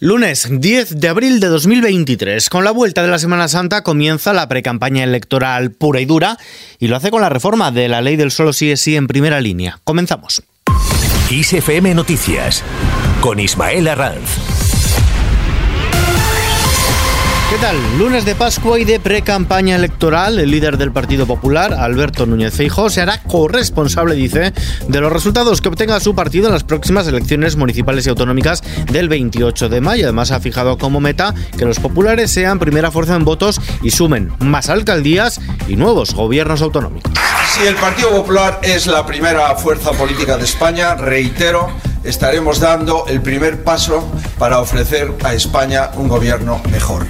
Lunes 10 de abril de 2023. Con la vuelta de la Semana Santa comienza la precampaña electoral pura y dura y lo hace con la reforma de la ley del solo sí es sí en primera línea. Comenzamos. ISFM Noticias con Ismael Arranz. ¿Qué tal? Lunes de Pascua y de pre-campaña electoral. El líder del Partido Popular, Alberto Núñez Feijóo, se hará corresponsable, dice, de los resultados que obtenga su partido en las próximas elecciones municipales y autonómicas del 28 de mayo. Además, ha fijado como meta que los populares sean primera fuerza en votos y sumen más alcaldías y nuevos gobiernos autonómicos. Si el Partido Popular es la primera fuerza política de España, reitero, estaremos dando el primer paso para ofrecer a España un gobierno mejor.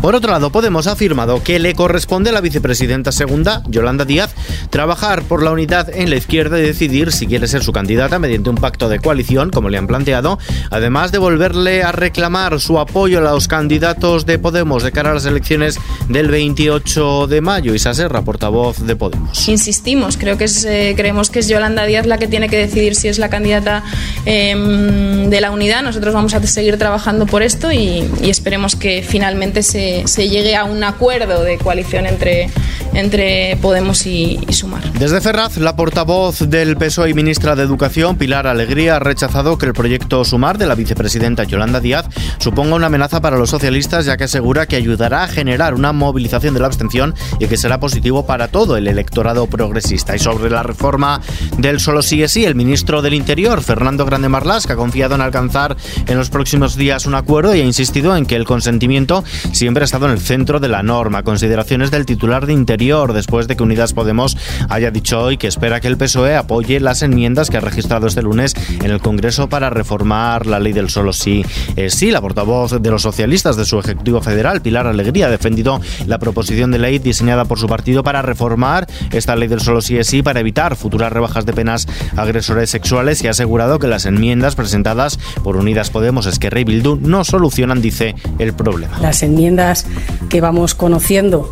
Por otro lado, Podemos ha afirmado que le corresponde a la vicepresidenta segunda, Yolanda Díaz, trabajar por la unidad en la izquierda y decidir si quiere ser su candidata mediante un pacto de coalición, como le han planteado, además de volverle a reclamar su apoyo a los candidatos de Podemos de cara a las elecciones del 28 de mayo. Isa Serra, portavoz de Podemos. Insistimos, creo que eh, creemos que es Yolanda Díaz la que tiene que decidir si es la candidata em, de la unidad. Nosotros vamos a seguir trabajando por esto y esperemos que finalmente se se, llegue a un acuerdo de coalición entre, entre Podemos y, Sumar. Desde Ferraz, la portavoz del PSOE y ministra de Educación, Pilar Alegría, ha rechazado que el proyecto Sumar de la vicepresidenta Yolanda Díaz suponga una amenaza para los socialistas, ya que asegura que ayudará a generar una movilización de la abstención y que será positivo para todo el electorado progresista. Y sobre la reforma del solo sí es sí, el ministro del Interior, Fernando Grande Marlasca, ha confiado en alcanzar en los próximos días un acuerdo y ha insistido en que el consentimiento siempre ha estado en el centro de la norma. Consideraciones del titular de Interior después de que Unidas Podemos haya dicho hoy que espera que el PSOE apoye las enmiendas que ha registrado este lunes en el Congreso para reformar la ley del solo sí. sí, la portavoz de los socialistas de su Ejecutivo Federal, Pilar Alegría, ha defendido la proposición de ley diseñada por su partido para reformar esta ley del solo sí es sí para evitar futuras rebajas de penas a agresores sexuales y ha asegurado que las enmiendas presentadas por Unidas Podemos, Esquerra y Bildu no solucionan, dice, el problema. Las enmiendas que vamos conociendo,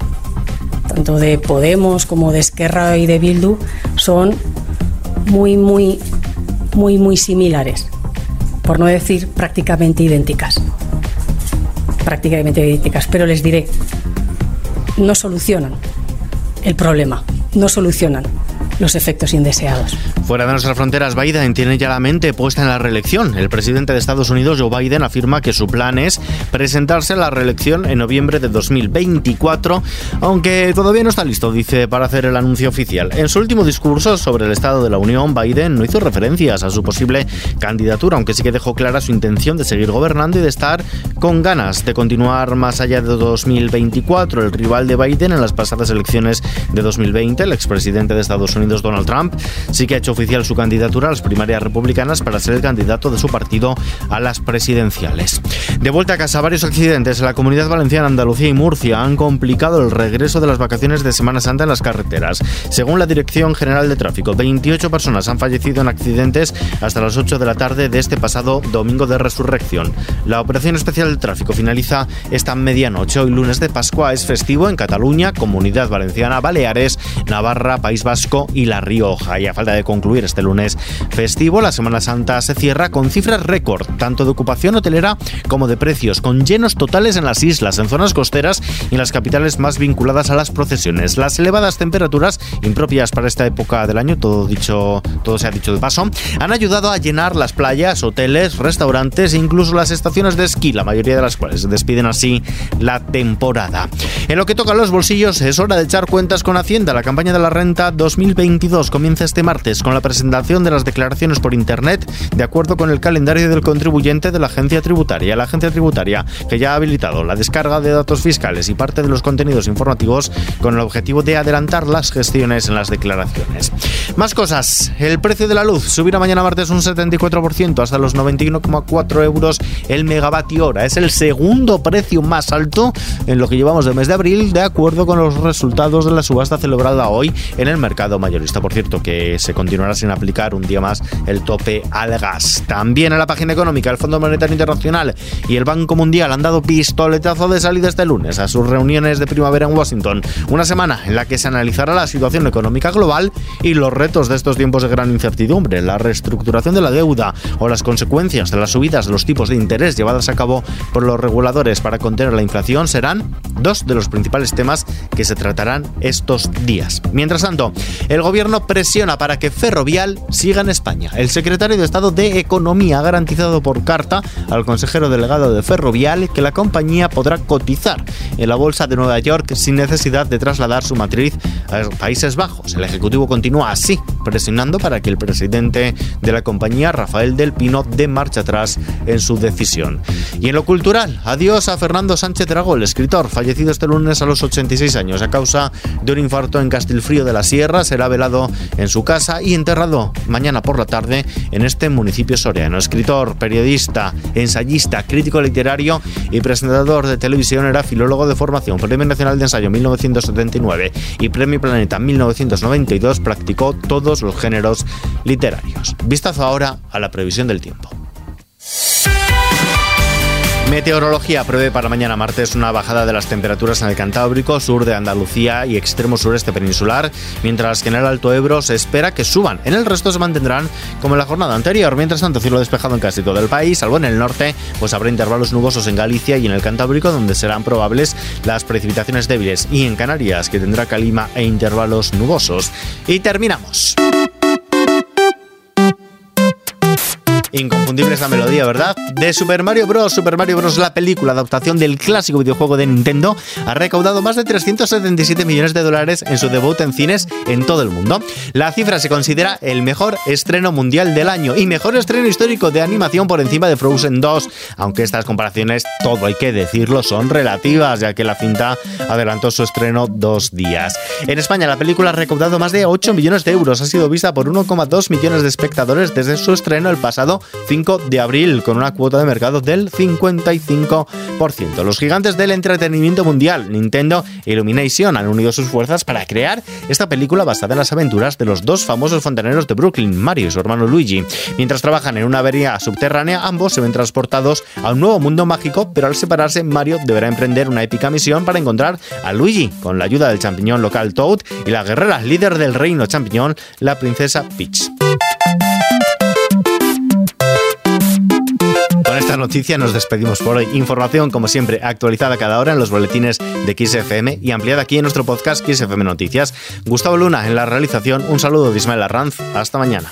tanto de Podemos como de Esquerra y de Bildu, son muy, muy, muy, muy similares, por no decir prácticamente idénticas. Prácticamente idénticas, pero les diré, no solucionan el problema, no solucionan los efectos indeseados. Fuera de nuestras fronteras, Biden tiene ya la mente puesta en la reelección. El presidente de Estados Unidos, Joe Biden, afirma que su plan es presentarse a la reelección en noviembre de 2024, aunque todavía no está listo, dice, para hacer el anuncio oficial. En su último discurso sobre el Estado de la Unión, Biden no hizo referencias a su posible candidatura, aunque sí que dejó clara su intención de seguir gobernando y de estar con ganas de continuar más allá de 2024. El rival de Biden en las pasadas elecciones de 2020, el expresidente de Estados Unidos, Donald Trump, sí que ha hecho oficial su candidatura a las primarias republicanas para ser el candidato de su partido a las presidenciales. De vuelta a casa, varios accidentes en la comunidad valenciana, Andalucía y Murcia han complicado el regreso de las vacaciones de Semana Santa en las carreteras. Según la Dirección General de Tráfico, 28 personas han fallecido en accidentes hasta las 8 de la tarde de este pasado domingo de resurrección. La operación especial de tráfico finaliza esta medianoche. Hoy lunes de Pascua es festivo en Cataluña, Comunidad Valenciana, Baleares, Navarra, País Vasco y La Rioja. Y a falta de concluir este lunes festivo, la Semana Santa se cierra con cifras récord, tanto de ocupación hotelera como de precios, con llenos totales en las islas, en zonas costeras y en las capitales más vinculadas a las procesiones. Las elevadas temperaturas impropias para esta época del año, todo dicho, todo se ha dicho de paso, han ayudado a llenar las playas, hoteles, restaurantes e incluso las estaciones de esquí, la mayoría de las cuales despiden así la temporada. En lo que toca a los bolsillos, es hora de echar cuentas con Hacienda. La campaña de la renta 2020 2022 comienza este martes con la presentación de las declaraciones por Internet de acuerdo con el calendario del contribuyente de la agencia tributaria. La agencia tributaria que ya ha habilitado la descarga de datos fiscales y parte de los contenidos informativos con el objetivo de adelantar las gestiones en las declaraciones. Más cosas. El precio de la luz subirá mañana martes un 74% hasta los 91,4 euros el megavatio hora. Es el segundo precio más alto en lo que llevamos de mes de abril de acuerdo con los resultados de la subasta celebrada hoy en el mercado mayor por cierto, que se continuará continuará sin aplicar un día más el tope al gas. También en la página económica, el Fondo Monetario Internacional y el Banco Mundial han dado pistoletazo de salida este lunes a sus reuniones de primavera en Washington. Una semana en la que se analizará la situación económica global y los retos de estos tiempos de gran incertidumbre, la reestructuración de la deuda o las consecuencias de las subidas de los tipos de interés llevadas a cabo por los reguladores para contener la inflación serán dos de los principales temas que se tratarán estos días. Mientras tanto, el gobierno presiona para que Ferrovial siga en España. El secretario de Estado de Economía ha garantizado por carta al consejero delegado de Ferrovial que la compañía podrá cotizar en la bolsa de Nueva York sin necesidad de trasladar su matriz a Países Bajos. El ejecutivo continúa así, presionando para que el presidente de la compañía, Rafael del Pino, dé marcha atrás en su decisión. Y en lo cultural, adiós a Fernando Sánchez Dragó, el escritor, fallecido este lunes a los 86 años a causa de un infarto en Castilfrío de la Sierra. Será velado en su casa y enterrado mañana por la tarde en este municipio soriano. Escritor, periodista, ensayista, crítico literario y presentador de televisión, era filólogo de formación, Premio Nacional de Ensayo 1979 y Premio Planeta 1992. Practicó todos los géneros literarios. Vistazo ahora a la previsión del tiempo. Meteorología prevé para mañana martes una bajada de las temperaturas en el Cantábrico, sur de Andalucía y extremo sureste peninsular, mientras que en el Alto Ebro se espera que suban. En el resto se mantendrán como en la jornada anterior. Mientras tanto, cielo despejado en casi todo el país, salvo en el norte, pues habrá intervalos nubosos en Galicia y en el Cantábrico, donde serán probables las precipitaciones débiles, y en Canarias, que tendrá calima e intervalos nubosos. Y terminamos. Inconfundible esa melodía, ¿verdad? De Super Mario Bros. Super Mario Bros. la película adaptación del clásico videojuego de Nintendo ha recaudado más de 377 millones de dólares en su debut en cines en todo el mundo. La cifra se considera el mejor estreno mundial del año y mejor estreno histórico de animación por encima de Frozen 2, aunque estas comparaciones, todo hay que decirlo, son relativas, ya que la cinta adelantó su estreno dos días. En España la película ha recaudado más de 8 millones de euros, ha sido vista por 1,2 millones de espectadores desde su estreno el pasado 5 de abril, con una cuota de mercado del 55%. Los gigantes del entretenimiento mundial, Nintendo e Illumination, han unido sus fuerzas para crear esta película basada en las aventuras de los dos famosos fontaneros de Brooklyn, Mario y su hermano Luigi. Mientras trabajan en una avería subterránea, ambos se ven transportados a un nuevo mundo mágico, pero al separarse, Mario deberá emprender una épica misión para encontrar a Luigi, con la ayuda del champiñón local Toad y la guerrera líder del reino champiñón, la princesa Peach. Noticia nos despedimos por hoy. Información, como siempre, actualizada cada hora en los boletines de XFM y ampliada aquí en nuestro podcast XFM Noticias. Gustavo Luna en la realización. Un saludo de Ismael Arranz. Hasta mañana.